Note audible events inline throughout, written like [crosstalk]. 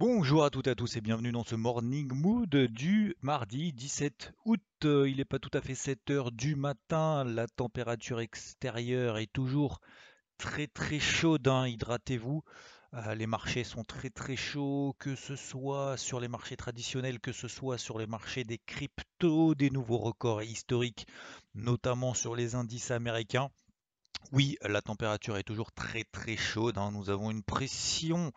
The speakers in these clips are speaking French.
Bonjour à toutes et à tous et bienvenue dans ce Morning Mood du mardi 17 août. Euh, Il n'est pas tout à fait 7 heures du matin. La température extérieure est toujours très très chaude. hein. Hydratez-vous. Euh, les marchés sont très très chauds, que ce soit sur les marchés traditionnels, que ce soit sur les marchés des cryptos, des nouveaux records historiques, notamment sur les indices américains. Oui, la température est toujours très très chaude. hein. Nous avons une pression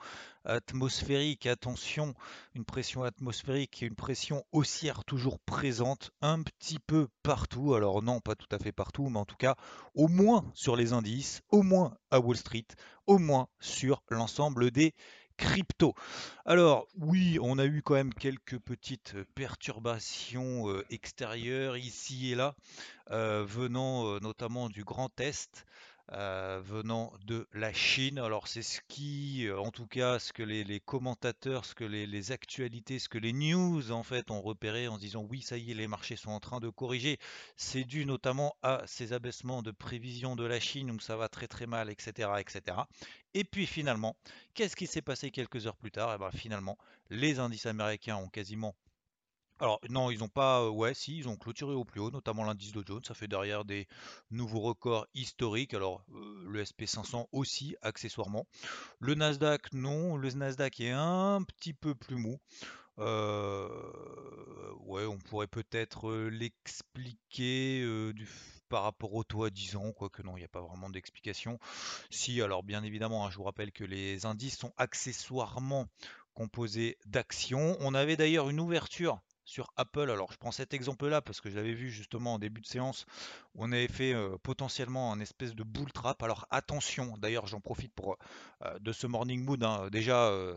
atmosphérique, attention, une pression atmosphérique et une pression haussière toujours présente un petit peu partout. Alors non, pas tout à fait partout, mais en tout cas au moins sur les indices, au moins à Wall Street, au moins sur l'ensemble des cryptos. Alors oui, on a eu quand même quelques petites perturbations euh, extérieures ici et là, euh, venant euh, notamment du Grand Est euh, venant de la Chine. Alors c'est ce qui, euh, en tout cas, ce que les, commentateurs, ce que les, actualités, ce que les news en fait ont repéré en se disant oui, ça y est, les marchés sont en train de corriger. C'est dû notamment à ces abaissements de prévision de la Chine où ça va très très mal, etc., etc. Et puis finalement, qu'est-ce qui s'est passé quelques heures plus tard? Et ben finalement, les indices américains ont quasiment alors non, ils n'ont pas, ouais, si, ils ont clôturé au plus haut, notamment l'indice Dow Jones, ça fait derrière des nouveaux records historiques. Alors le SP500 aussi, accessoirement. Le Nasdaq, non, le Nasdaq est un petit peu plus mou. Ouais, on pourrait peut-être l'expliquer par rapport au taux à 10 ans, quoique non, il n'y a pas vraiment d'explication. Si, alors bien évidemment, hein, je vous rappelle que les indices sont accessoirement composés d'actions. On avait d'ailleurs une ouverture sur Apple. Alors je prends cet exemple-là parce que je l'avais vu justement en début de séance on avait fait euh, potentiellement un espèce de bull trap. Alors attention, d'ailleurs j'en profite pour euh, de ce morning mood. hein, déjà, euh,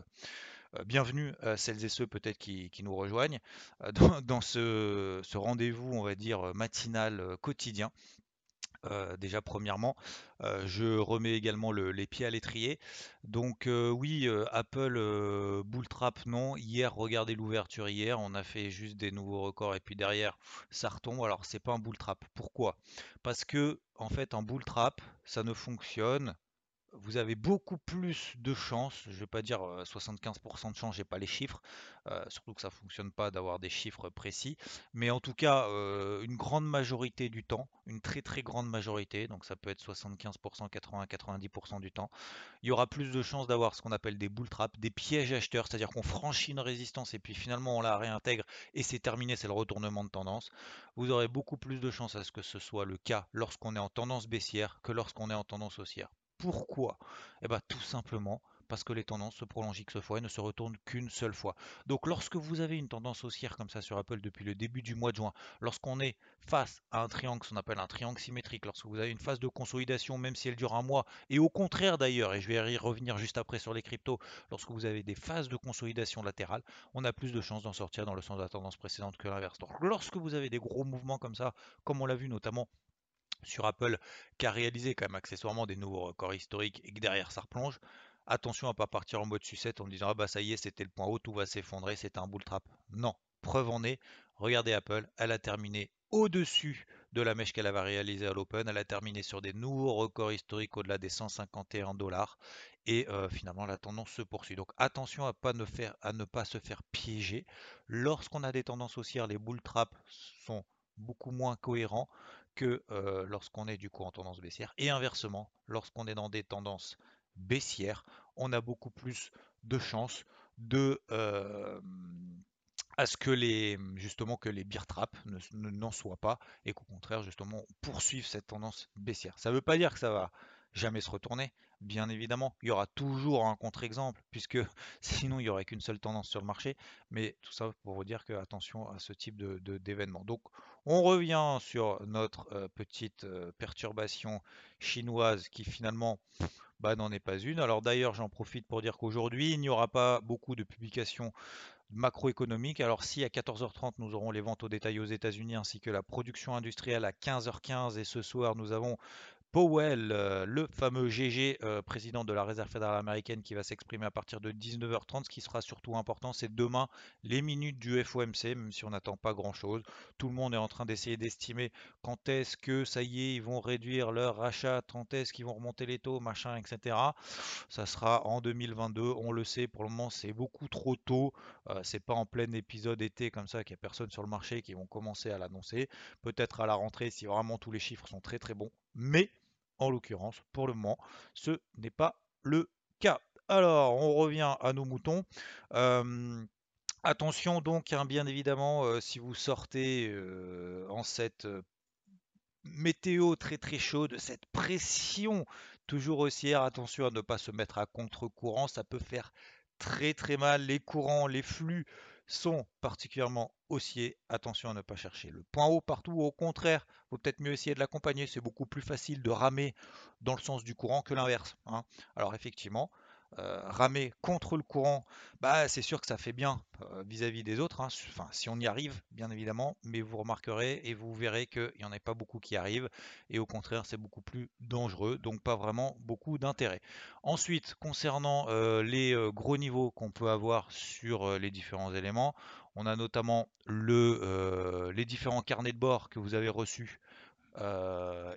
euh, bienvenue à celles et ceux peut-être qui, nous rejoignent euh, [laughs] dans, ce, rendez-vous, on va dire, matinal euh, quotidien. Euh, déjà premièrement, euh, je remets également le- les pieds à l'étrier. Donc euh, oui, Apple euh, bull trap non. Hier, regardez l'ouverture hier, on a fait juste des nouveaux records et puis derrière ça retombe. Alors c'est pas un bull trap. Pourquoi? Parce que en fait un bull trap, ça ne fonctionne vous avez beaucoup plus de chances, je vais pas dire euh, 75% de chance, j'ai pas les chiffres, surtout que ça fonctionne pas d'avoir des chiffres précis, mais en tout cas une grande majorité du temps, une très très grande majorité, donc ça peut être 75%, 80, 90% du temps, il y aura plus de chances d'avoir ce qu'on appelle des bull traps, des pièges acheteurs, c'est-à-dire qu'on franchit une résistance et puis finalement on la réintègre et c'est terminé, c'est le retournement de tendance. Vous aurez beaucoup plus de chances à ce que ce soit le cas lorsqu'on est en tendance baissière que lorsqu'on est en tendance haussière. Pourquoi? Eh bien, tout simplement parce que les tendances se prolongent X fois et ne se retournent qu'une seule fois. Donc lorsque vous avez une tendance haussière comme ça sur Apple depuis le début du mois de juin, lorsqu'on est face à un triangle, qu'on appelle un triangle symétrique, lorsque vous avez une phase de consolidation, même si elle dure un mois, et au contraire d'ailleurs, et je vais y revenir juste après sur les cryptos, lorsque vous avez des phases de consolidation latérale, on a plus de chances d'en sortir dans le sens de la tendance précédente que l'inverse. Donc lorsque vous avez des gros mouvements comme ça, comme on l'a vu notamment sur Apple, qui a réalisé quand même accessoirement des nouveaux records historiques et que derrière ça replonge, attention à pas partir en mode sucette en disant ah bah ça y est c'était le point haut, tout va s'effondrer, c'était un bull trap. Non, preuve en est, regardez Apple, elle a terminé au-dessus de la mèche qu'elle avait réalisée à l'Open, elle a terminé sur des nouveaux records historiques au-delà des 151 dollars et euh, finalement la tendance se poursuit. Donc attention à, pas ne faire, à ne pas se faire piéger. Lorsqu'on a des tendances haussières, les bull traps sont beaucoup moins cohérents que lorsqu'on est du coup en tendance baissière. Et inversement, lorsqu'on est dans des tendances baissières, on a beaucoup plus de chances de à ce que les justement que les beer traps ne, ne- n'en soient pas et qu'au contraire justement on poursuive cette tendance baissière. Ça ne veut pas dire que ça va jamais se retourner, bien évidemment. Il y aura toujours un contre-exemple puisque [laughs] sinon il n'y aurait qu'une seule tendance sur le marché. Mais tout ça pour vous dire que attention à ce type de, d'événement. Donc on revient sur notre euh, petite euh, perturbation chinoise qui finalement bah, n'en est pas une. Alors d'ailleurs, j'en profite pour dire qu'aujourd'hui, il n'y aura pas beaucoup de publications macroéconomiques. Alors si à 14h30, nous aurons les ventes au détail aux États-Unis ainsi que la production industrielle à 15h15 et ce soir, nous avons Powell, euh, le fameux GG, euh, président de la Réserve fédérale américaine, qui va s'exprimer à partir de 19h30. Ce qui sera surtout important, c'est demain les minutes du FOMC, même si on n'attend pas grand-chose. Tout le monde est en train d'essayer d'estimer quand est-ce que ça y est, ils vont réduire leur rachat, quand est-ce qu'ils vont remonter les taux, machin, etc. Ça sera en 2022, on le sait. Pour le moment, c'est beaucoup trop tôt. Euh, c'est pas en plein épisode été comme ça qu'il n'y a personne sur le marché qui vont commencer à l'annoncer. Peut-être à la rentrée si vraiment tous les chiffres sont très très bons. Mais en l'occurrence, pour le moment, ce n'est pas le cas. Alors, on revient à nos moutons. Euh, attention donc, hein, bien évidemment, euh, si vous sortez euh, en cette météo très très chaude, cette pression toujours haussière, attention à ne pas se mettre à contre-courant, ça peut faire très très mal. Les courants, les flux sont particulièrement haussiers. Attention à ne pas chercher le point haut partout. Au contraire, il vaut peut-être mieux essayer de l'accompagner. C'est beaucoup plus facile de ramer dans le sens du courant que l'inverse. Hein. Alors effectivement, ramer contre le courant, bah, c'est sûr que ça fait bien euh, vis-à-vis des autres. Hein. Enfin, si on y arrive, bien évidemment, mais vous remarquerez et vous verrez qu'il n'y en a pas beaucoup qui arrivent. Et au contraire, c'est beaucoup plus dangereux, donc pas vraiment beaucoup d'intérêt. Ensuite, concernant euh, les gros niveaux qu'on peut avoir sur les différents éléments, on a notamment le, les différents carnets de bord que vous avez reçus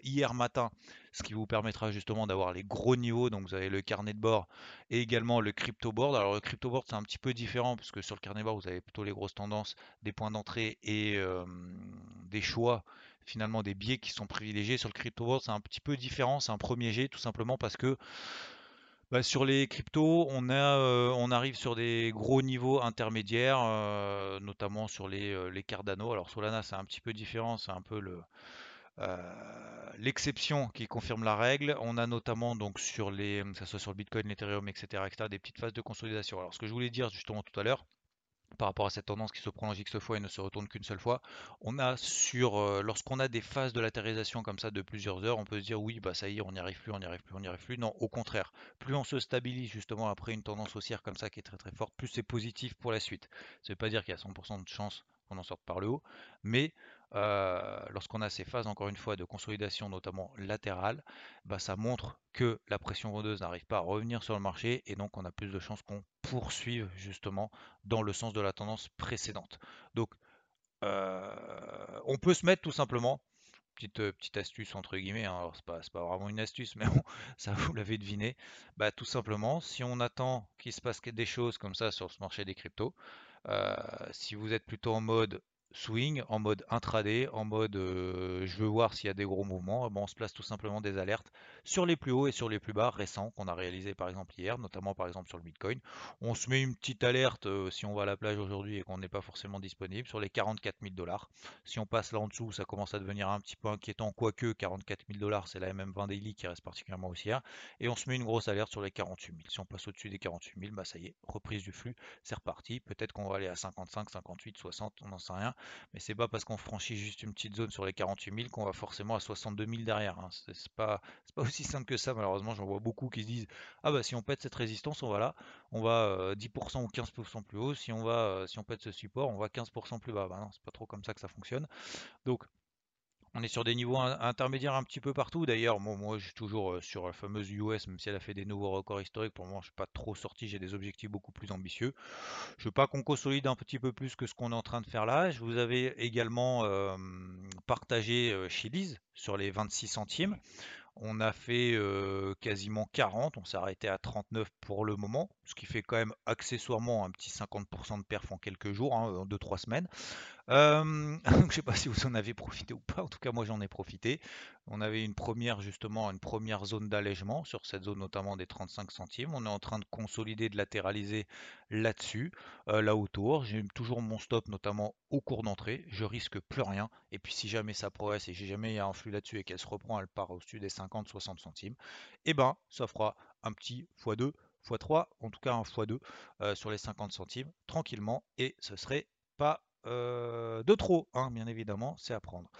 hier matin ce qui vous permettra justement d'avoir les gros niveaux. Donc vous avez le carnet de bord et également le crypto board. Alors le crypto board c'est un petit peu différent parce que sur le carnet de bord vous avez plutôt les grosses tendances, des points d'entrée et des choix finalement des biais qui sont privilégiés. Sur le crypto board c'est un petit peu différent, c'est un premier jet tout simplement parce que bah, sur les cryptos, on, a, on arrive sur des gros niveaux intermédiaires, notamment sur les, les Cardano. Alors Solana, c'est un petit peu différent, c'est un peu le, euh, l'exception qui confirme la règle. On a notamment donc sur les, que ce soit sur le Bitcoin, l'Ethereum, etc., etc., des petites phases de consolidation. Alors ce que je voulais dire justement tout à l'heure, par rapport à cette tendance qui se prolonge X fois et ne se retourne qu'une seule fois, on a sur euh, lorsqu'on a des phases de latérisation comme ça de plusieurs heures, on peut se dire oui bah ça y est, on n'y arrive plus, on n'y arrive plus, on n'y arrive plus. Non, au contraire, plus on se stabilise justement après une tendance haussière comme ça qui est très très forte, plus c'est positif pour la suite. Ça ne veut pas dire qu'il y a 100% de chance qu'on en sorte par le haut, mais euh, lorsqu'on a ces phases, encore une fois, de consolidation, notamment latérale, bah, ça montre que la pression vendeuse n'arrive pas à revenir sur le marché et donc on a plus de chances qu'on poursuive justement dans le sens de la tendance précédente. Donc, euh, on peut se mettre tout simplement, petite, euh, petite astuce entre guillemets, hein, alors c'est pas, pas, vraiment une astuce, mais [laughs] ça vous l'avez deviné, bah, tout simplement, si on attend qu'il se passe des choses comme ça sur ce marché des cryptos, si vous êtes plutôt en mode swing, en mode intraday, en mode je veux voir s'il y a des gros mouvements, on se place tout simplement des alertes sur les plus hauts et sur les plus bas récents qu'on a réalisé par exemple hier, notamment par exemple sur le Bitcoin. On se met une petite alerte si on va à la plage aujourd'hui et qu'on n'est pas forcément disponible sur les 44 000 dollars. Si on passe là en dessous, ça commence à devenir un petit peu inquiétant, quoique 44 000 dollars c'est la MM20 daily qui reste particulièrement haussière. Et on se met une grosse alerte sur les 48 000. Si on passe au-dessus des 48 000, bah ça y est, reprise du flux, c'est reparti. Peut-être qu'on va aller à 55, 58, 60, on n'en sait rien mais c'est pas parce qu'on franchit juste une petite zone sur les 48 000 qu'on va forcément à 62 000 derrière. Hein. C'est pas, pas [laughs] aussi simple que ça, malheureusement. J'en vois beaucoup qui se disent Ah bah si on pète cette résistance, on va là, on va 10% euh, ou 15% plus haut. Si on, va, euh, si on pète ce support, on va 15% plus bas. Bah c'est pas trop comme ça que ça fonctionne. Donc on est sur des niveaux intermédiaires un petit peu partout. D'ailleurs, moi, moi, je suis toujours euh, sur la fameuse US, même si elle a fait des nouveaux records historiques. Pour le moment, je ne suis pas trop sorti. J'ai des objectifs beaucoup plus ambitieux. Je veux pas qu'on consolide un petit peu plus que ce qu'on est en train de faire là. Je vous avais également euh, partagé euh, chez Lise sur les 26 centimes. On a fait quasiment 40, on s'est arrêté à 39 pour le moment, ce qui fait quand même accessoirement un petit 50% de perf en quelques jours, hein, en 2-3 semaines. [laughs] Je ne sais pas si vous en avez profité ou pas, en tout cas moi j'en ai profité. On avait une première justement, une première zone d'allègement sur cette zone notamment des 35 centimes. On est en train de consolider, de latéraliser là-dessus, là autour. J'ai toujours mon stop notamment au cours d'entrée. Je risque plus rien. Et puis si jamais ça progresse et si jamais il y a un flux là-dessus et qu'elle se reprend, elle part au-dessus des 50-60 centimes, et eh ben ça fera un petit x2 x3, en tout cas un x2 euh, sur les 50 centimes, tranquillement, et ce serait pas euh, de trop, hein, bien évidemment, c'est à prendre.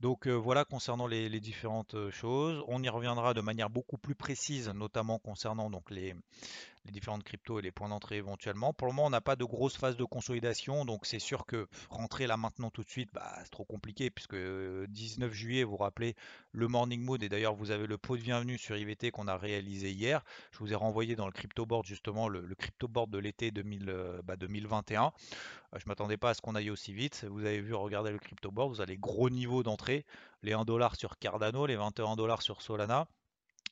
Donc voilà concernant les, les, différentes choses. On y reviendra de manière beaucoup plus précise, notamment concernant donc les, les différentes cryptos et les points d'entrée éventuellement. Pour le moment, on n'a pas de grosse phase de consolidation, donc c'est sûr que rentrer là maintenant tout de suite, bah, c'est trop compliqué puisque 19 juillet, vous vous rappelez le morning mood et d'ailleurs vous avez le pot de bienvenue sur IVT qu'on a réalisé hier. Je vous ai renvoyé dans le crypto board justement le, crypto board de l'été 2021. Bah, euh, je m'attendais pas à ce qu'on aille aussi vite. Vous avez vu, regardez le crypto board, vous avez gros niveaux d'entrée, les 1 dollar sur Cardano, les 21 dollars sur Solana.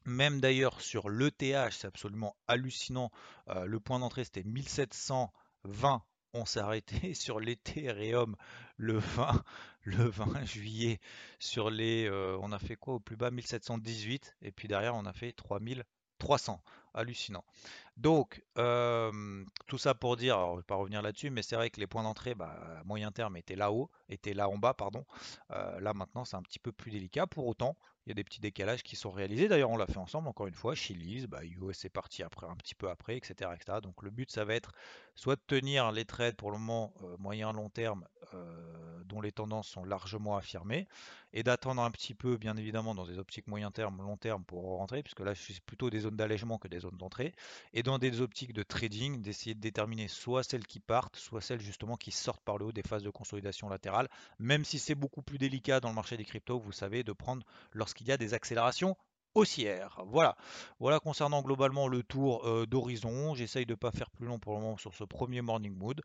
Même d'ailleurs sur l'ETH, c'est absolument hallucinant. Euh, le point d'entrée c'était 1720. On s'est arrêté [laughs] sur l'Ethereum le 20, le 20 juillet. Sur les, euh, on a fait quoi au plus bas? 1718 et puis derrière on a fait 3300. Hallucinant. Donc, tout ça pour dire, je ne vais pas revenir là-dessus, mais c'est vrai que les points d'entrée, bah, moyen terme, étaient là-haut, étaient là en bas, pardon. Là maintenant, c'est un petit peu plus délicat. Pour autant, il y a des petits décalages qui sont réalisés. D'ailleurs, on l'a fait ensemble, encore une fois. Chili's, bah, US est parti après, un petit peu après, etc., etc. Donc, le but, ça va être soit de tenir les trades pour le moment moyen-long terme, dont les tendances sont largement affirmées, et d'attendre un petit peu, bien évidemment, dans des optiques moyen terme, long terme pour rentrer, puisque là, je suis plutôt des zones d'allègement que des zones d'entrée, dans des optiques de trading, d'essayer de déterminer soit celles qui partent, soit celles justement qui sortent par le haut des phases de consolidation latérale, même si c'est beaucoup plus délicat dans le marché des cryptos, vous savez, de prendre lorsqu'il y a des accélérations haussière. Voilà. Voilà concernant globalement le tour d'horizon. J'essaye de ne pas faire plus long pour le moment sur ce premier morning mood.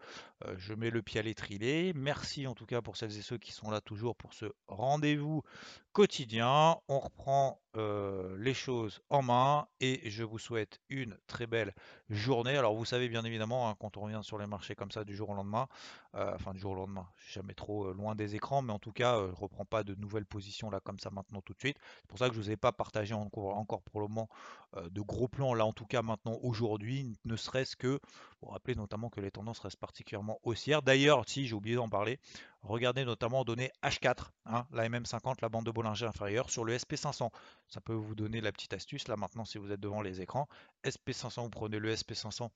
Je mets le pied à l'étrier. Merci en tout cas pour celles et ceux qui sont là toujours pour ce rendez-vous quotidien. On reprend les choses en main et je vous souhaite une très belle journée. Alors vous savez bien évidemment hein, quand on revient sur les marchés comme ça du jour au lendemain, enfin du jour au lendemain, jamais trop loin des écrans, mais en tout cas je reprends pas de nouvelles positions là comme ça maintenant tout de suite. C'est pour ça que je vous ai pas partagé encore, pour le moment de gros plans là en tout cas maintenant aujourd'hui, ne serait-ce que pour rappeler notamment que les tendances restent particulièrement haussières. D'ailleurs, si j'ai oublié d'en parler, regardez notamment données H4, hein, la MM50, la bande de Bollinger inférieure sur le SP500. Ça peut vous donner la petite astuce là maintenant si vous êtes devant les écrans. SP500, vous prenez le SP500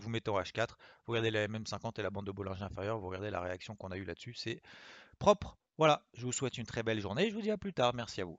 vous mettez en H4, vous regardez la MM50 et la bande de Bollinger inférieure, vous regardez la réaction qu'on a eue là-dessus, c'est propre. Voilà, je vous souhaite une très belle journée, je vous dis à plus tard, merci à vous.